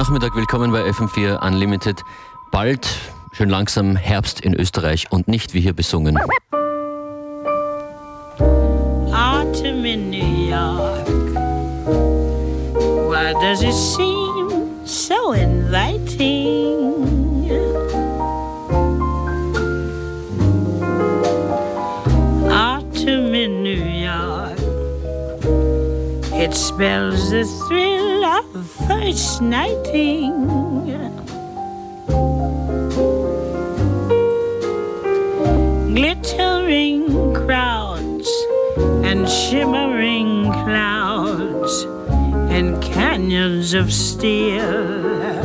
Nachmittag, willkommen bei FM4 Unlimited. Bald, schön langsam, Herbst in Österreich und nicht wie hier besungen. Autumn in New York. Why does it seem so inviting? Autumn in New York. It spells the thrill nighting. Glittering crowds and shimmering clouds and canyons of steel.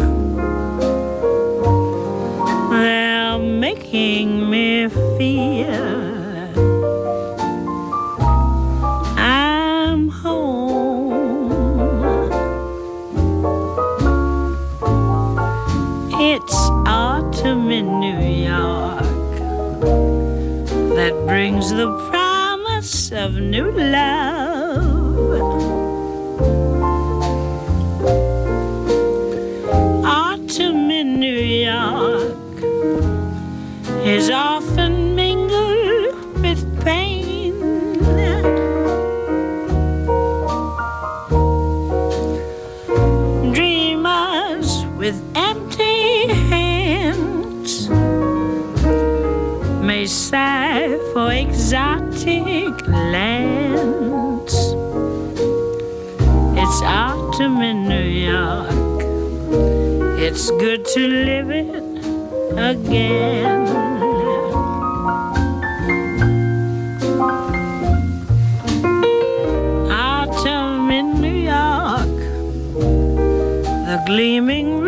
Of new love. Autumn in New York is often mingled with pain. Dreamers with empty hands may sigh for exotic lands. It's autumn in New York. It's good to live it again. Autumn in New York, the gleaming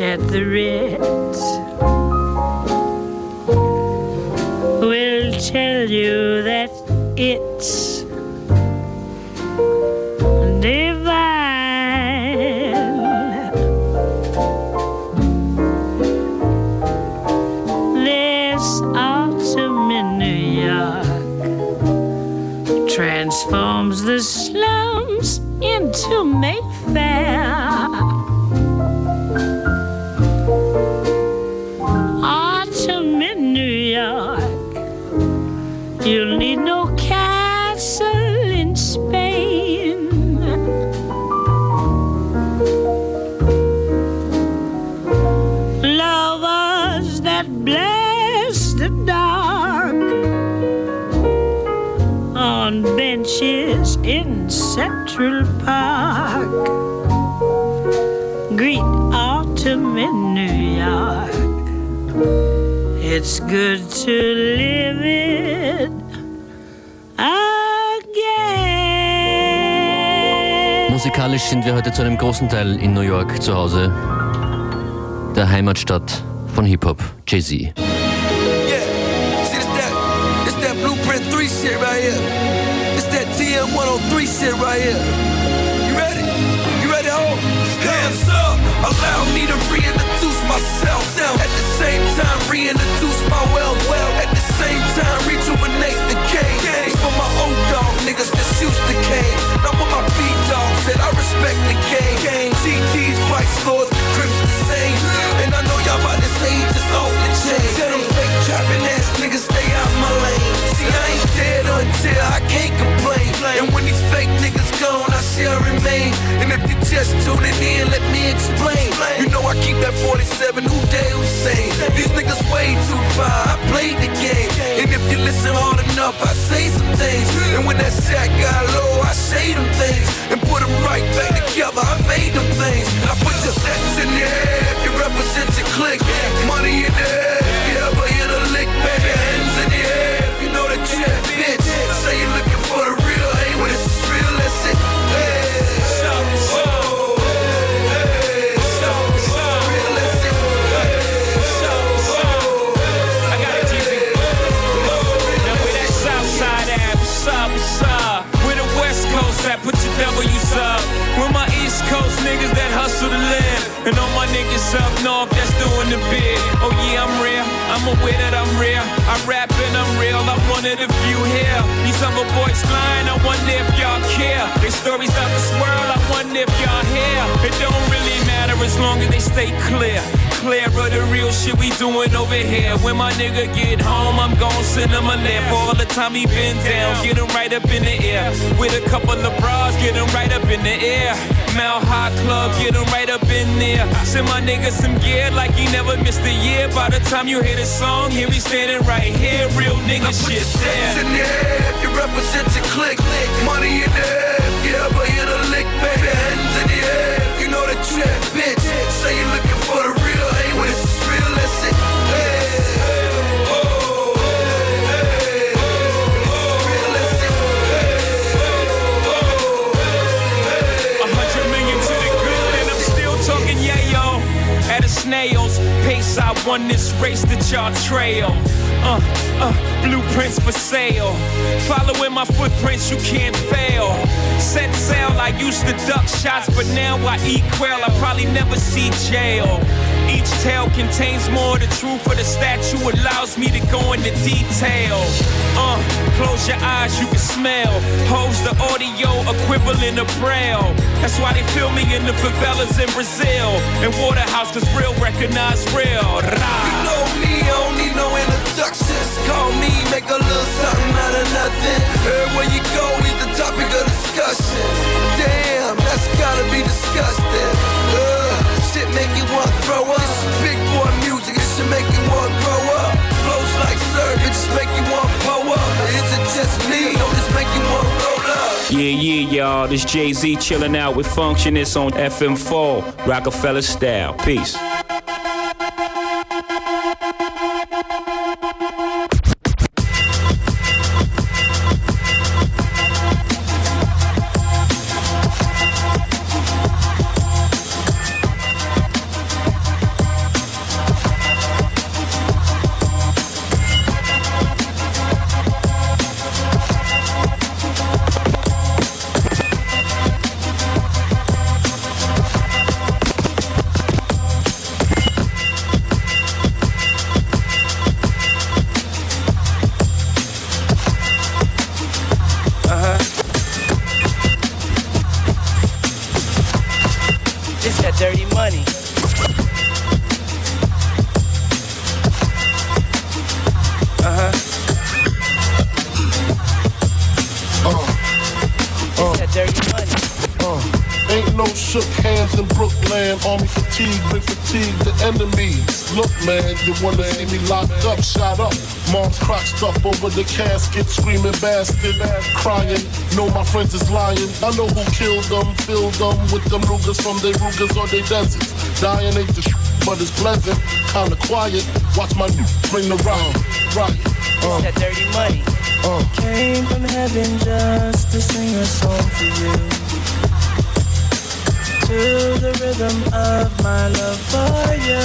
at the Ritz on benches in Central Park. Greet autumn in New York. It's good to live it again. Musikalisch sind wir heute zu einem großen Teil in New York zu Hause, der Heimatstadt von Hip-Hop, Jay-Z. Yeah. See, it's that, it's that Blueprint 3 shit right here. 103 shit right here. You ready? You ready, ho? Hands up. Allow me to reintroduce myself. At the same time, reintroduce my wealth. Well, at the same time, rejuvenate the game. For my old dog niggas that used the cane. Not what my beat dog said. I respect the game. GT's Vice Lords, Crips the same. And I know y'all about to say just off the chain. Tell them fake trapping ass niggas stay out my lane. See, I ain't dead until I can't complain. And when these fake niggas gone, I shall remain. And if you just tuning in, me explain. You know I keep that 47 who day Hussein. These niggas way too far. I played the game. And if you listen hard enough, I say some things. And when that sack got low, I say them things. And put them right back together. I made them things. I put your sets in the air if you represent your clique. Money in the air other boys lying. I wonder if y'all care. Their stories out this world. I wonder if y'all hear. It don't really matter as long as they stay clear clear of the real shit we doing over here. When my nigga get home, I'm gon' send him a laugh. All the time he been down, get him right up in the air. With a couple of bras, get him right up in the air. Mount High Club, get him right up in there. Send my nigga some gear like he never missed a year. By the time you hear the song, here he standing right here. Real nigga shit. In the air if you represent your click. Money in the air you ever hit a lick, baby. Hands in the air you know the trap, bitch. Say you're looking for the real. Ain't when it's real, that's it. Hey, Snails. Pace, I won this race that y'all trail. Uh, uh, blueprints for sale. Following my footprints, you can't fail. Set sail, I used to duck shots, but now I eat quail. I probably never see jail. Each tale contains more. of The truth of the statue allows me to go into detail. Uh, close your eyes, you can smell. Holds the audio equivalent of braille. That's why they feel me in the favelas in Brazil. And Waterhouse, cause real recognize real. Rah. You know me, Don't introductions. Call me, make a little something out of nothing. Everywhere you go, he's the topic of discussion. Damn, that's gotta be disgusting. Uh, shit make you want to throw up. This is big boy music, it should make you want to grow up. Flows like surf, it just make you want to pull up. Is it just me, or just make you want to roll up? Yeah, yeah, y'all. This Jay Z chilling out with Functionist on FM4, Rockefeller style. Peace. Wanna see me locked up, shot up. Mom's crotched up over the casket, screaming bastard, crying. Know my friends is lying. I know who killed them, filled them with them Rugers from their Rugers or their deserts. Dying ain't the sh- but it's pleasant, kinda quiet. Watch my new bring the round, right? Uh, that dirty money. Uh. Came from heaven just to sing a song for you. To the rhythm of my love for you.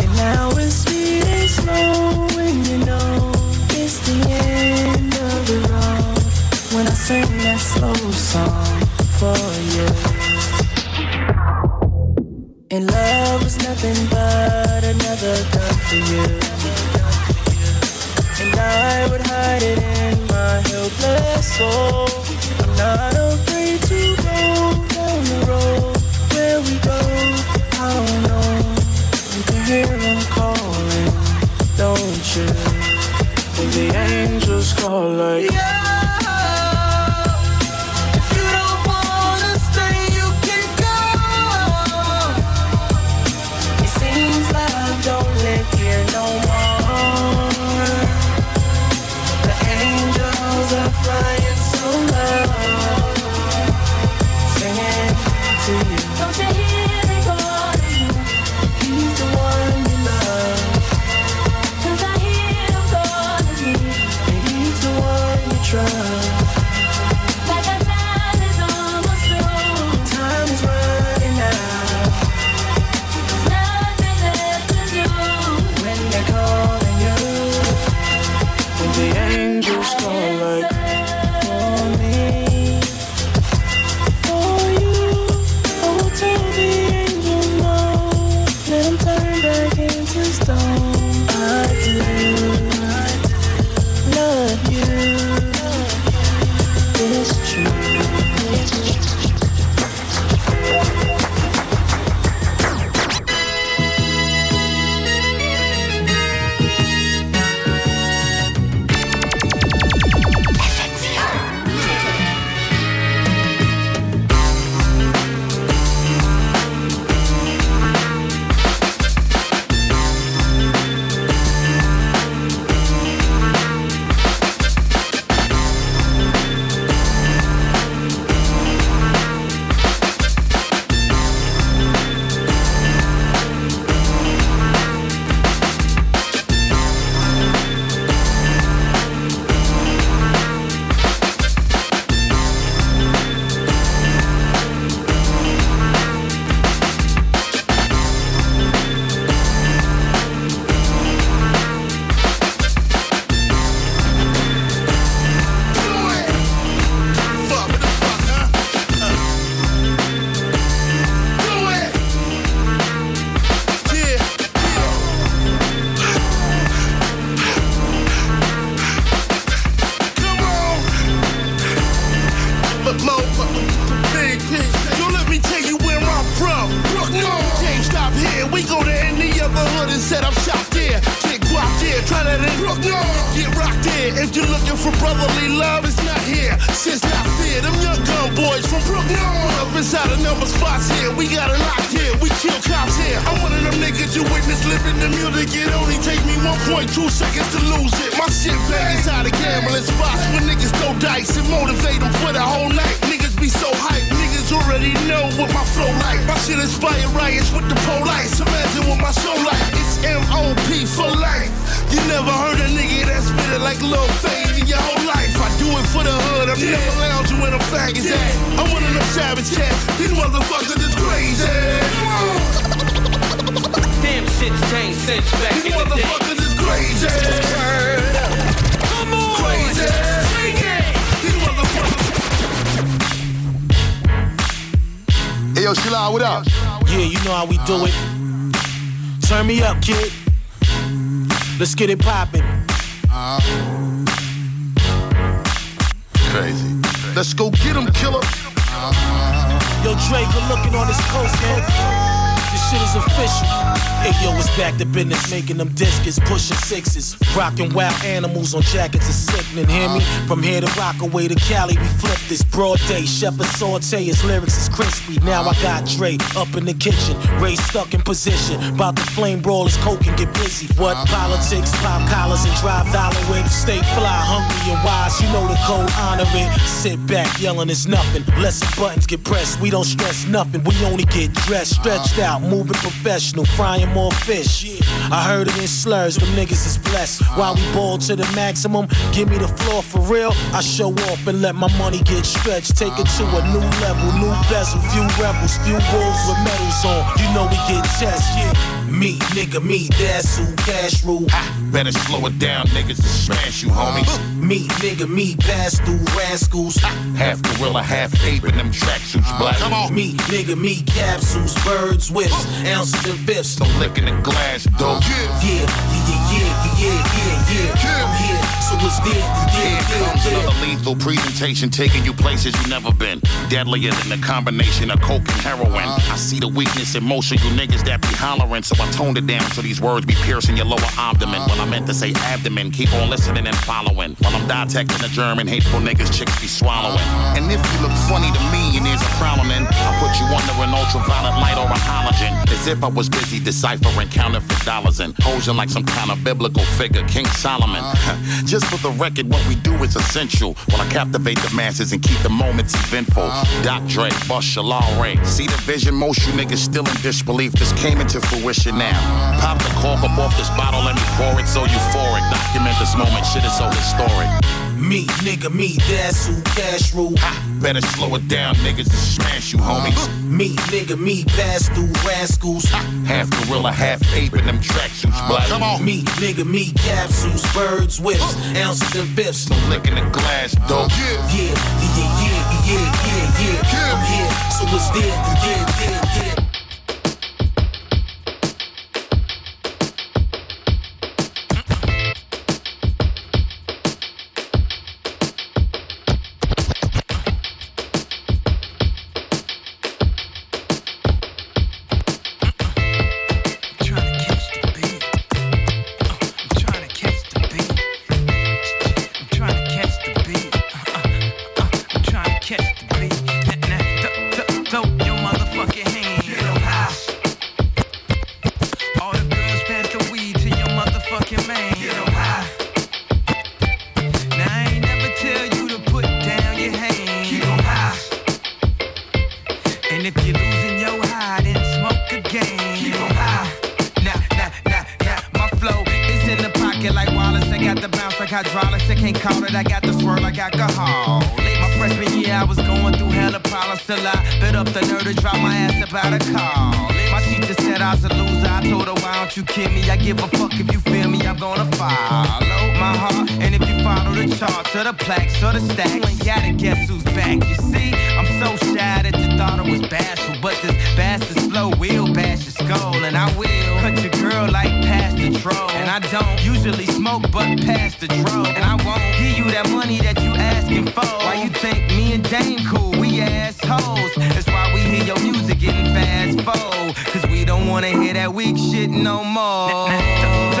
And now it's sweet and slow when you know it's the end of the road. When I sing that slow song for you. And love was nothing but another gun for you. And I would hide it in my helpless soul. I'm not afraid to go down the road hear them calling, don't you? And the angels call like. Yeah. Try that in Brooklyn. Get rocked there. If you're looking for brotherly love, it's not here. Since not fear, them young gun boys from Brooklyn. Pull up inside a number spots here. We got it locked here. We kill cops here. I'm one of them niggas you witness living the music. It only take me 1.2 seconds to lose it. My shit bang inside of gambling spots where niggas throw dice and motivate them for the whole night. Niggas be so hyped. Niggas already know what my flow like. My shit inspire riots with the police. Imagine what my show like. It's M.O.P. for life. You never heard a nigga that spit it like Lil Fame in your whole life. I do it for the hood. I'm never lounging where the flag is at. I'm one of them savage cats. These motherfuckers is crazy. Damn shit's changed since back These in the day. motherfuckers is crazy. Come on. Crazy. These motherfuckers. Hey yo, Shalai, what up? Yeah, you know how we do it. Turn me up, kid. Let's get it poppin'. Crazy. Let's go get him, killer. Yo, Drake, we're looking on this coast, man. Shit is official. Hey, yo, it's back to business, making them discus, pushing sixes. Rocking wild animals on jackets is sickening, hear me? From here to Rockaway to Cali, we flip this broad day. Shepherd saute, his lyrics is crispy. Now I got Dre up in the kitchen, Ray stuck in position. About to flame brawl his coke and get busy. What politics, pop collars and drive dollar whips. Stay fly, hungry and wise, you know the code, honor it. Sit back, yelling it's nothing. Less buttons get pressed, we don't stress nothing. We only get dressed, stretched out, moving professional, frying more fish. I heard it in slurs, them niggas is blessed. While we ball to the maximum, give me the floor for real. I show off and let my money get stretched. Take it to a new level, new bezel, few rebels, few wolves with medals on. You know we get tested. Me, nigga, me, that's who cash rule. Ah, better slow it down, niggas to smash you, homie. Me, nigga, me, pass through rascals. Ah, half gorilla, half ape in them tracksuits, uh, black. Come on. Me, nigga, me, capsules, birds, whips, ounces and fifths. No licking the glass, Yeah, yeah, yeah, yeah, yeah, yeah, yeah. I'm here, so it's there, Here comes another lethal presentation, taking you places you never been. Deadlier than the combination of coke and heroin. I see the weakness in most of you niggas that be hollering, so I toned it down so these words be piercing your lower abdomen. When I meant to say abdomen, keep on listening and following. While I'm dissecting the German hateful niggas chicks be swallowing. And if you look funny to me and there's a problem, then I'll put you under an ultraviolet light or a halogen. As if I was busy deciphering counterfeit dollars and posing like some kind of biblical figure, King Solomon. Just for the record, what we do is essential. While I captivate the masses and keep the moments eventful. Doc Dre, Bus Shalal Ray. See the vision, most you niggas still in disbelief. This came into fruition now. Pop the cork up off this bottle, let me pour it so euphoric. Document this moment, shit is so historic. Me, nigga, me, that's who cash rule. Better slow it down, niggas to smash you, homie. Uh, me, nigga, me, pass through rascals. Half gorilla, half ape in them tracksuits, uh, black. Come on. Me, nigga, me, capsules, birds, whips, uh. ounces and fifths. No licking the glass, dope. Yeah, yeah, yeah, yeah, yeah, yeah, yeah. I'm here, so it's there, yeah, yeah, yeah. think me and Dame cool, we assholes. That's why we hear your music getting fast forward. Cause we don't wanna hear that weak shit no more.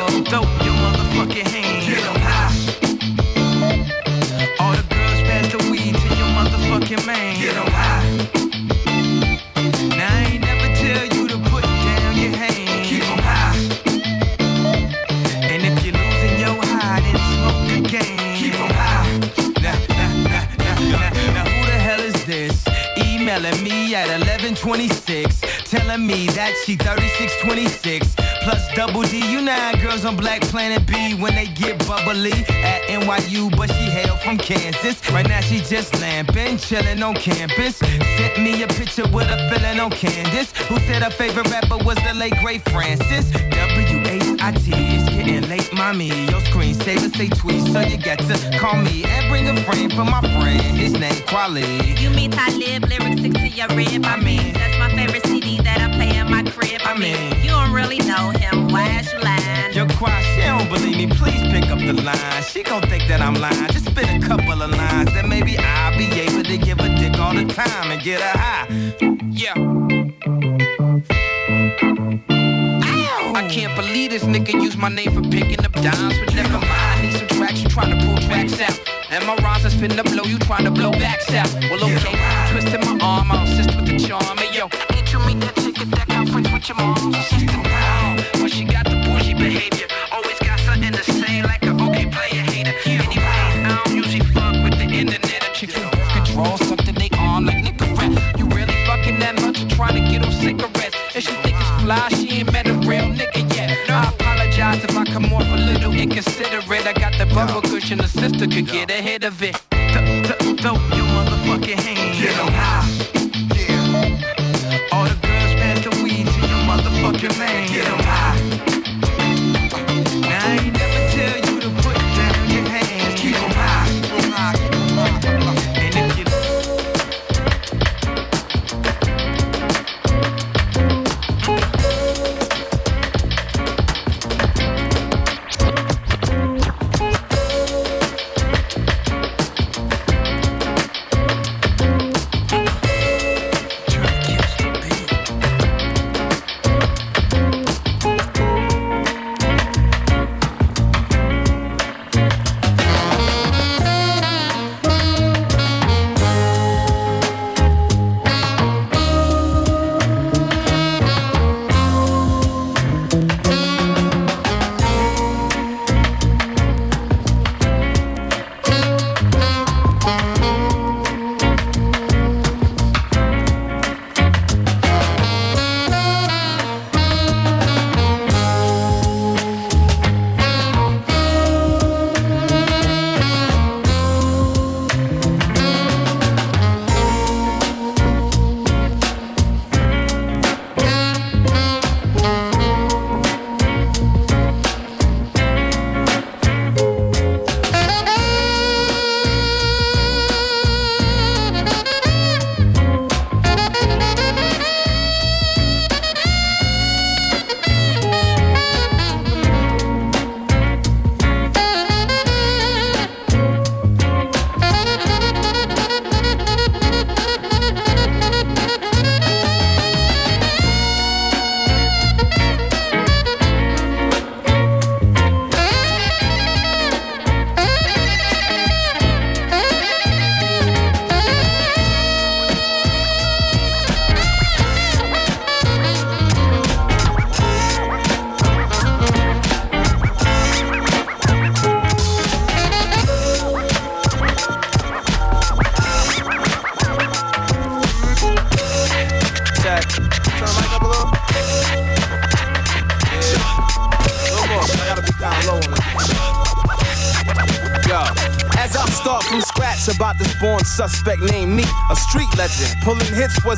1126, telling me that she 3626. Plus double D, you know how girls on Black Planet B when they get bubbly at NYU, but she hail from Kansas. Right now she just lamping, chilling on campus. Sent me a picture with a feeling on Candace, who said her favorite rapper was the late great Francis. W-H-I-T, it's getting late, mommy. Your screensaver say tweet, so you got to call me and bring a friend for my friend. His name Kweli. You mean Talib, lyrics stick to your rib. I mean, that's my favorite CD that I play in my crib. I mean, you don't really know him. Why is you lying? Yo, Quad, she don't believe me. Please pick up the line. She gon' think that I'm lying. Just spit a couple of lines, then maybe I'll be able to give a dick all the time and get her high. Can't this nigga used my name for picking up dimes, but never mind. I need some tracks, you trying to pull tracks out. And my rhymes are finna blow, you trying to blow backs out. Well, okay, twisting my arm, I'll assist with the charm. Hey, yo, ain't you meet that chick at that conference with your assistant? Bubble cushion, the sister could get ahead of it.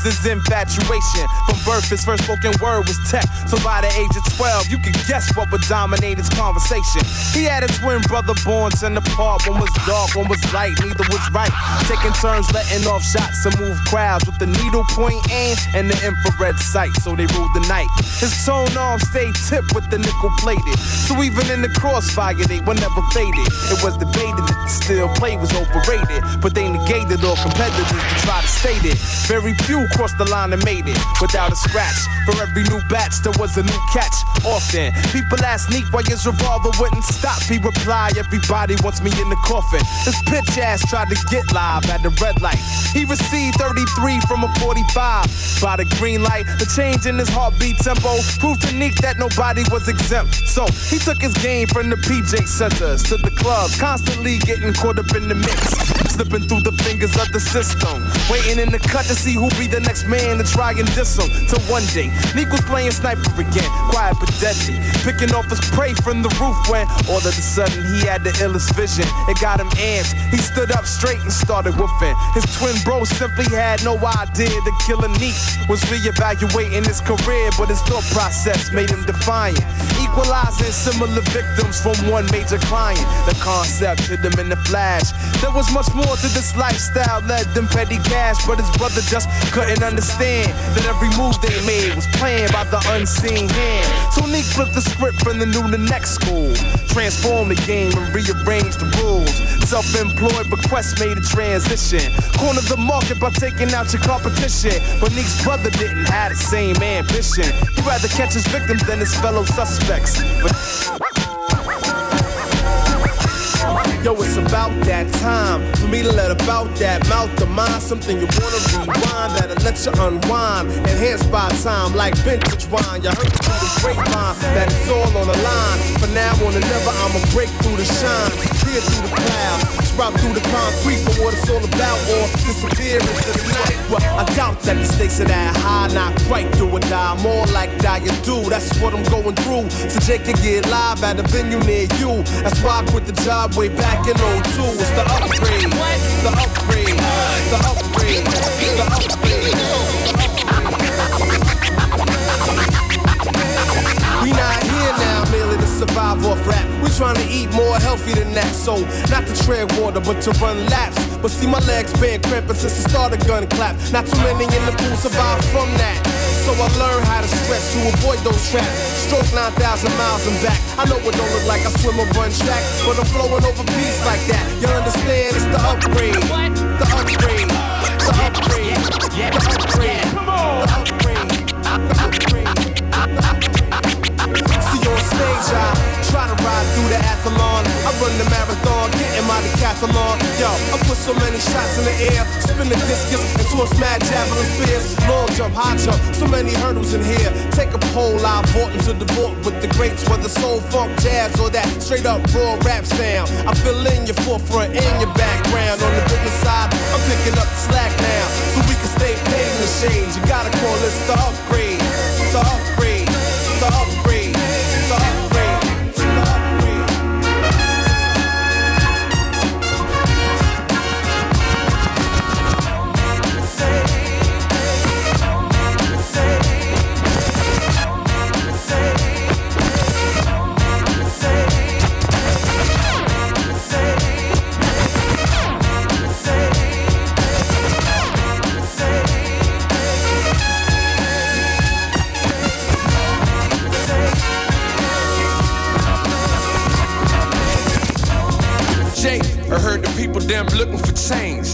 His infatuation. From birth, his first spoken word was tech. So by the age of 12, you could guess what would dominate his conversation. He had a twin brother born in the park. One was dark, one was light, neither was right. Taking turns letting off shots to move crowds with the needle point aim and the infrared sight. So they ruled the night. His tone arm stayed tipped with the nickel plated. So even in the crossfire, they were never faded. It was debated that plate was was overrated, but they negated all competitors to try to state it. Very few crossed the line and made it without a scratch. For every new batch, there was a new catch. Often, people ask Neek why his revolver wouldn't stop. He replied, Everybody wants me in the coffin. This bitch ass tried to get live at the red light. He received 33 from a 45. By the green light, the change in his heartbeat tempo proved to Neek that nobody was exempt. So he took his game from the PJ centers to the clubs, constantly getting caught up in the mix. Slipping through the fingers of the system. Waiting in the cut to see who be the next man to try and diss him. Till one day, Neek playing sniper again, quiet but deadly. Picking off his prey from the roof when all of a sudden he had the illest vision. It got him amped. He stood up straight and started woofing. His twin bro simply had no idea the killer Neek was reevaluating his career, but his thought process made him defiant. Equalizing similar victims from one major client. The concept hit him in the flash. There was much more to this lifestyle led them petty cash, but his brother just couldn't understand that every move they made was planned by the unseen hand. So Neek flipped the script from the new to next school, transformed the game and rearranged the rules. Self-employed, but Quest made a transition. Cornered the market by taking out your competition, but Neek's brother didn't have the same ambition. He'd rather catch his victims than his fellow suspects. But Yo, it's about that time for me to let about that mouth to mind. Something you wanna rewind that'll let you unwind. Enhanced by time like vintage wine. You heard through the grapevine that it's all on the line. For now on and never, I'ma break through the shine. clear through the clouds, sprout through the concrete for what it's all about, or disappear into the night. I doubt that the stakes are that high, not quite do or die. More like die you do, that's what I'm going through. So Jake can get live at a venue near you. That's why I quit the job way back in 02. It's the upgrade. The upgrade. The upgrade. The upgrade. We not survive off rap. We trying to eat more healthy than that. So, not to tread water, but to run laps. But see, my legs been cramping since the start of gun clap. Not too many in the pool survive from that. So I learned how to stress to avoid those traps. Stroke 9,000 miles and back. I know it don't look like I swim or run track, but I'm flowing over beats like that. You understand? It's the upgrade. What? The upgrade. The upgrade. The upgrade. Come on. The upgrade. The upgrade. Stage, I try to ride through the athlon. I run the marathon, getting my decathlon. Yo, I put so many shots in the air, spin the discus and toss mad javelin spears. Long jump, high jump, so many hurdles in here. Take a poll, I vault into the vault with the greats, whether soul, funk, jazz, or that straight up raw rap sound. I fill in your forefront and your background. On the business side, I'm picking up the slack now, so we can stay paid in the shades. You gotta call this the upgrade, the upgrade, the upgrade, the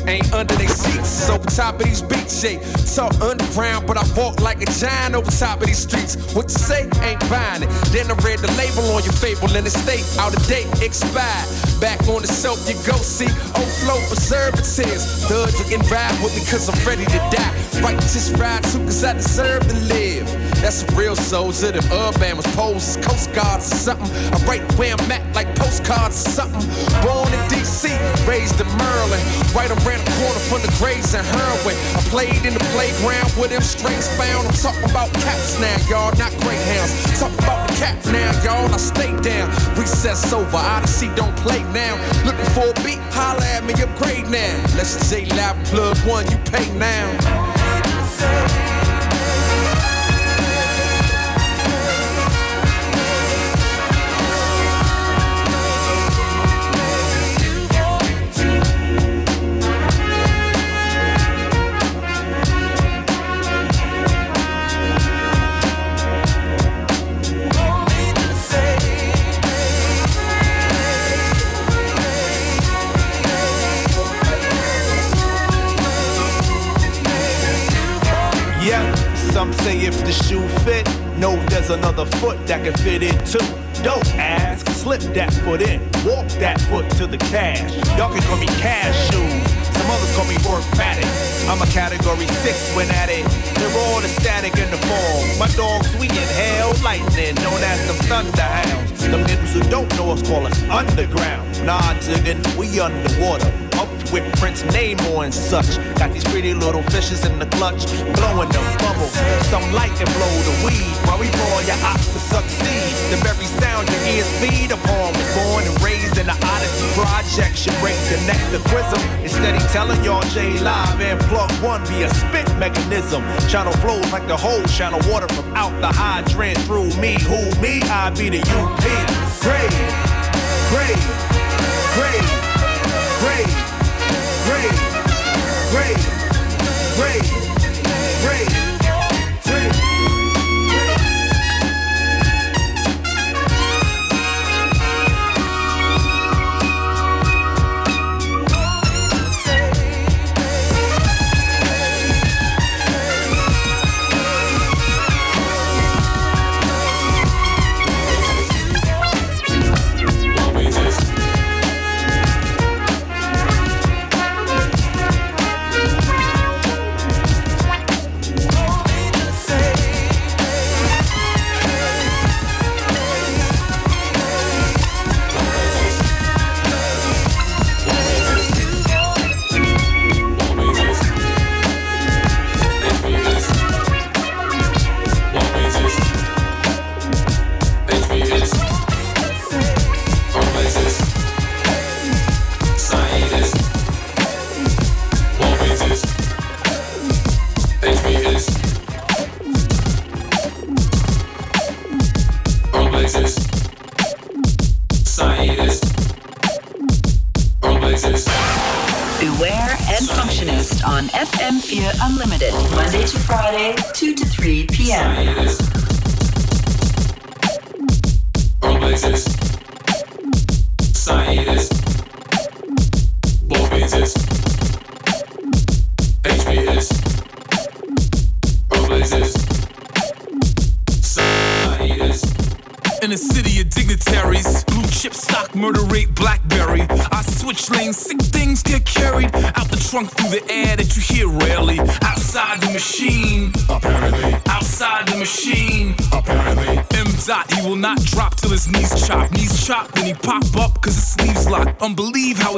Ain't under their seats, over top of these beats. Jake, talk underground, but I walk like a giant over top of these streets. What you say? Ain't buying it. Then I read the label on your fable and it state out of date, expired. Back on the shelf, you go see old flow preservatives. Thugs can ride with me cause I'm ready to die. Righteous ride too cause I deserve to live. That's a real soldier, them urban was poses, coast guards or something. I write where I'm at like postcards or something. Born in DC, raised in Maryland. Right around the corner from the graves and heroin. I played in the playground with them strings found. I'm talking about caps now, y'all, not greyhounds. Talking about the cap now, y'all. I stay down. Recess over, Odyssey don't play now. Looking for a beat, holla at me, upgrade now. Let's J Live plug one, you pay now. Some say if the shoe fit, no, there's another foot that can fit it too. Don't ask, slip that foot in, walk that foot to the cash. Y'all can call me cash shoes. Some others call me workmatic. I'm a category six when at it. They're all the static in the form. My dogs, we inhale lightning, known as them thunderhounds. Them niggas who don't know us call us underground. Nah, diggin', we underwater. Up with Prince Namor and such. Got these pretty little fishes in the clutch, blowing them bubbles. Some light and blow the weed while we ball your ops to succeed. The very sound your ears feed upon was born and raised in the Odyssey Project. Should break the neck to. Instead, he telling y'all J Live and plug one be a spit mechanism. Channel flows like the whole channel water from out the hydrant through me. Who me? I be the UP. Great, great, great, Brave, brave, brave, brave, brave.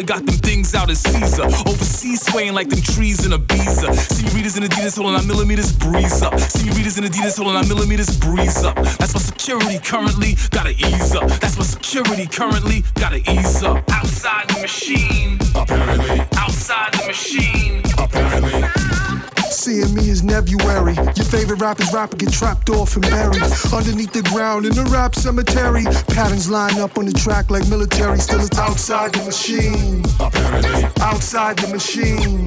Got them things out as Caesar. Overseas swaying like them trees in Ibiza. Senoritas in Adidas holding our millimeters breeze up. Senoritas in Adidas holding our millimeters breeze up. That's my security currently, gotta ease up. That's my security currently, gotta ease up. Outside the machine, apparently. Outside the machine. Seeing me is February. Your favorite rapper's rapper get trapped off and buried underneath the ground in the rap cemetery. Patterns line up on the track like military. Still it's outside the machine. Apparently. Outside the machine.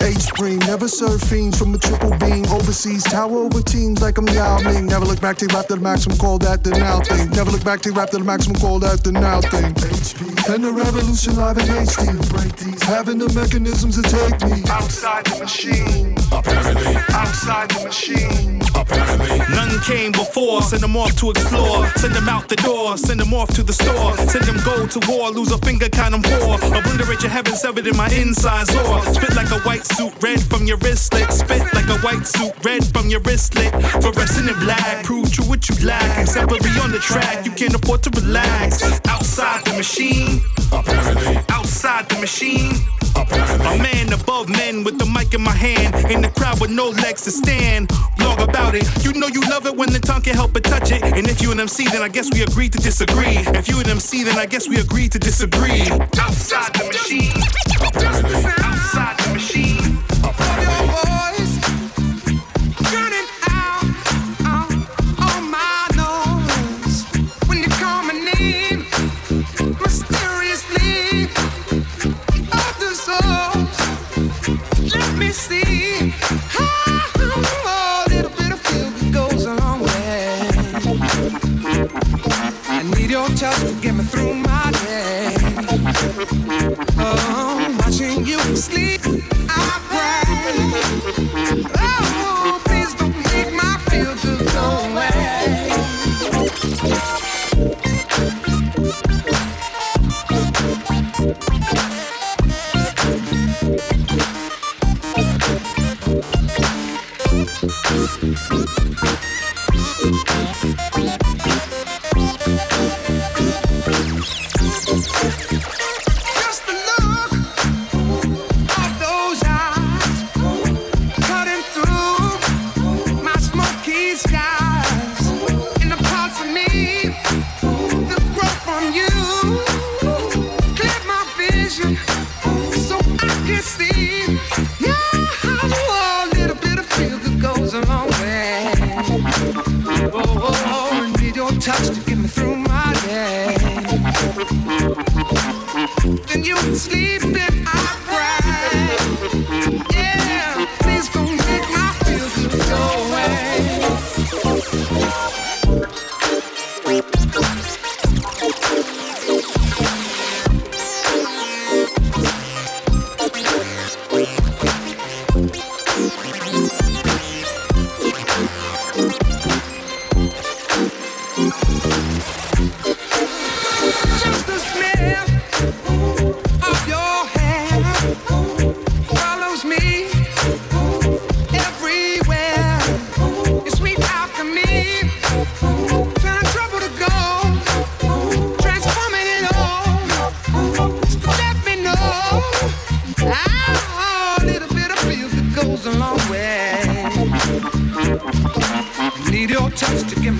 H spring never serve fiends from a triple beam. Overseas tower over teams like I'm Yao Ming. Never look back to rap to the maximum. Call that the now thing. Never look back to rap to the maximum. Call that the now thing. HP and the revolution live in HD. Break these. Having the mechanisms to take me outside the machine. Apparently. Outside the machine. Apparently. None came before, send them off to explore. Send them out the door, send them off to the store. Send them go to war, lose a finger, count them four. Obliterate your heaven, severed in my insides or spit like a white suit, red from your wristlet. Spit like a white suit, red from your wristlet. Fluorescent in black, prove true what you lack. Except on the track, you can't afford to relax. Outside the machine, apparently. Outside the machine. A man above men with the mic in my hand. In the crowd with no legs to stand. Blog about it. You know you love it when the tongue can't help but touch it. And if you an MC, then I guess we agree to disagree. If you an MC, then I guess we agree to disagree. Outside the machine. Outside the machine, to get me through my day. Oh, watching you sleep, touch to get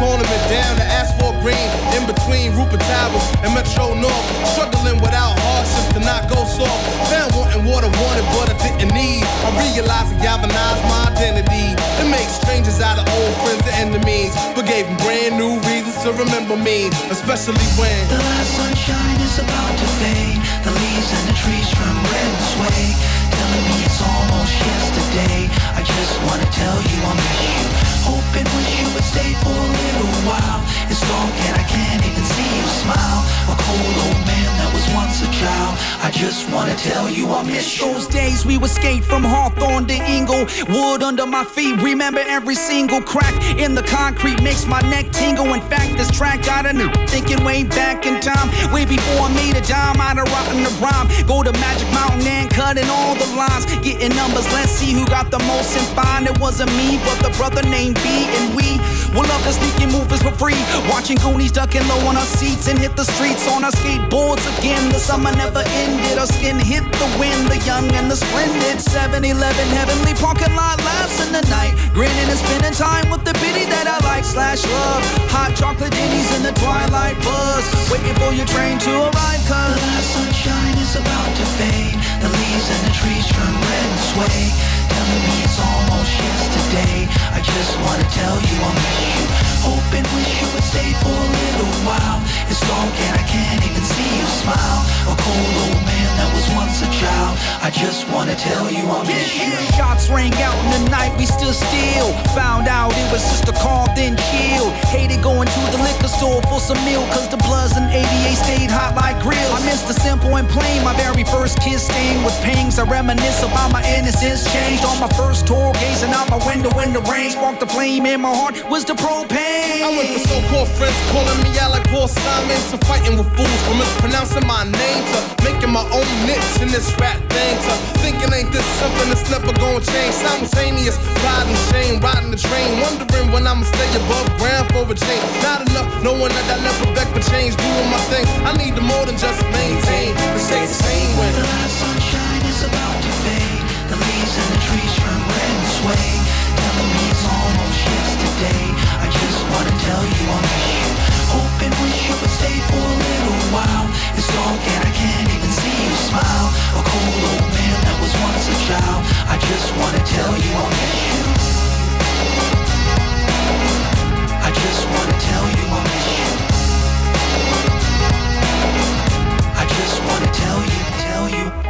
tournament down to asphalt green. In between Ruppert Towers and Metro North. Struggling without hardships to not go soft. Found wanting water, wanted, but I didn't need. I realized and galvanized my identity. It makes strangers out of old friends and enemies. But gave them brand new reasons to remember me. Especially when The last sunshine is about to fade. The leaves and the trees from red sway. Telling me it's almost yesterday. I just wanna tell you I miss you. Hope and wish you while. And I can't even see you smile. A cold old man that was once a child. I just wanna tell you I miss you. Those days we would skate from Hawthorne to Ingle. Wood under my feet. Remember every single crack in the concrete makes my neck tingle. In fact, this track got a new thinking way back in time. Way before I made a dime out of rotten the rhyme. Go to Magic Mountain and cutting all the lines. Getting numbers, let's see who got the most and find It wasn't me, but the brother named B. And we will love the sneaking movies for free. Watching Goonies ducking low on our seats and hit the streets on our skateboards again. The summer never ended. Our skin hit the wind. The young and the splendid. 7 Eleven, heavenly parking lot laughs in the night. Grinning and spending time with the biddy that I like slash love. Hot chocolate ditties in the twilight buzz. Waiting for your train to arrive, cause The last sunshine is about to fade. The leaves and the trees turn red and sway. Telling me it's almost yesterday. I just wanna tell you I miss you. Hope and wish you would stay for a little while. It's dark and I can't even see you smile. A cold old man that was once a child. I just wanna tell you I miss you. Shots rang out in the night, we stood still. Found out it was just a call, then chill. Hated going to the liquor store for some milk, cause the Bloods and 88 stayed hot like grills. I missed the simple and plain, my very first kiss stained with pangs. I reminisce about my innocence changed on my first tour, gazing out my window in the rain. Sparked the flame in my heart, was the propane. I went for so-called friends calling me out like Paul Simon to fighting with fools for mispronouncing my name to making my own niche in this rap thing to thinking ain't this something that's never gonna change. Simultaneous pride and shame, riding the train, wondering when I'ma stay above ground for a change. Not enough, knowing that I never beg for change, doing my thing. I need to more than just maintain. It stays the same when The last sunshine is about to fade. The leaves and the trees turn red and sway. wanna tell you I'm here. Hoping wish you would stay for a little while. It's dark and I can't even see you smile. A cold old man that was once a child. I just wanna tell you I miss you I just wanna tell you I miss you I just wanna tell you, tell you.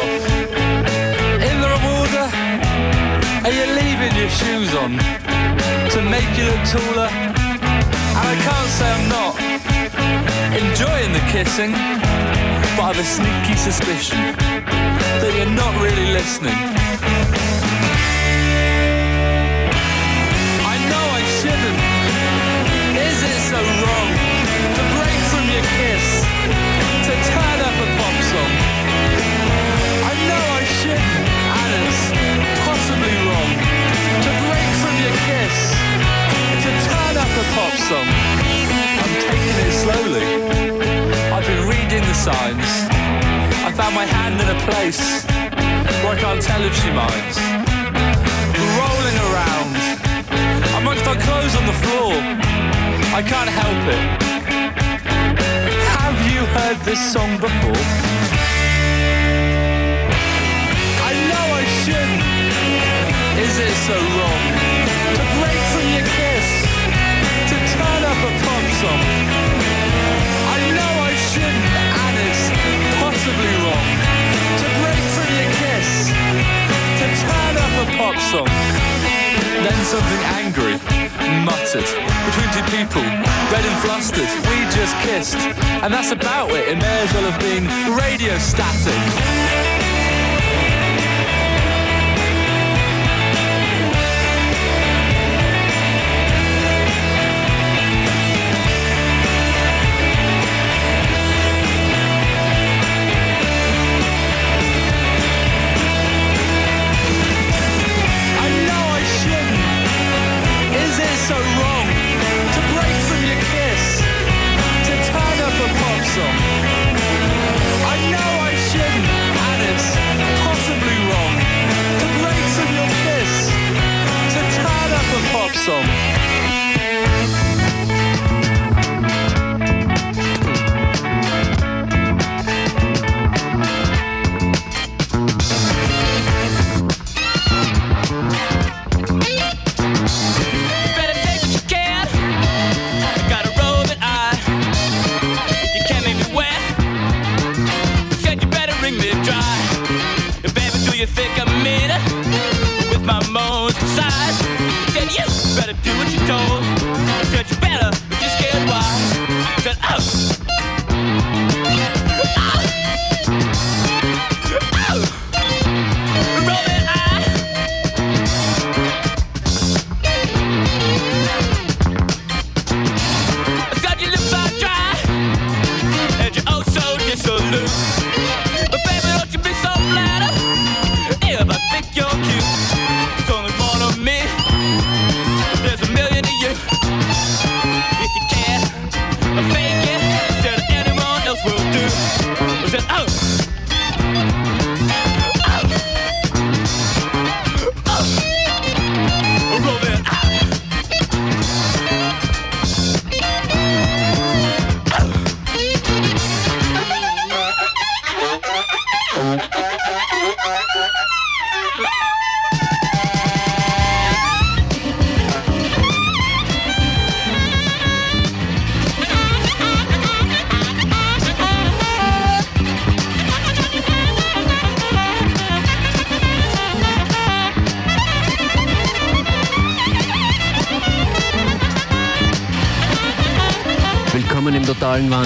off. In the water, are you leaving your shoes on to make you look taller. And I can't say I'm not enjoying the kissing, but I've a sneaky suspicion that you're not really listening. I'm taking it slowly. I've been reading the signs. I found my hand in a place where I can't tell if she minds. Rolling around amongst our clothes on the floor. I can't help it. Have you heard this song before? I know I shouldn't. Is it so wrong a? I know I shouldn't, and it's possibly wrong to break from your kiss, to turn up a pop song. Then something angry muttered between two people, red and flustered. We just kissed, and that's about it. It may as well have been radio static.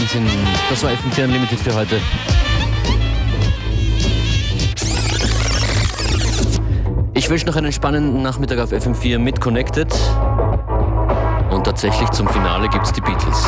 Wahnsinn. Das war FM4 Unlimited für heute. Ich wünsche noch einen spannenden Nachmittag auf FM4 mit Connected. Und tatsächlich zum Finale gibt's die Beatles.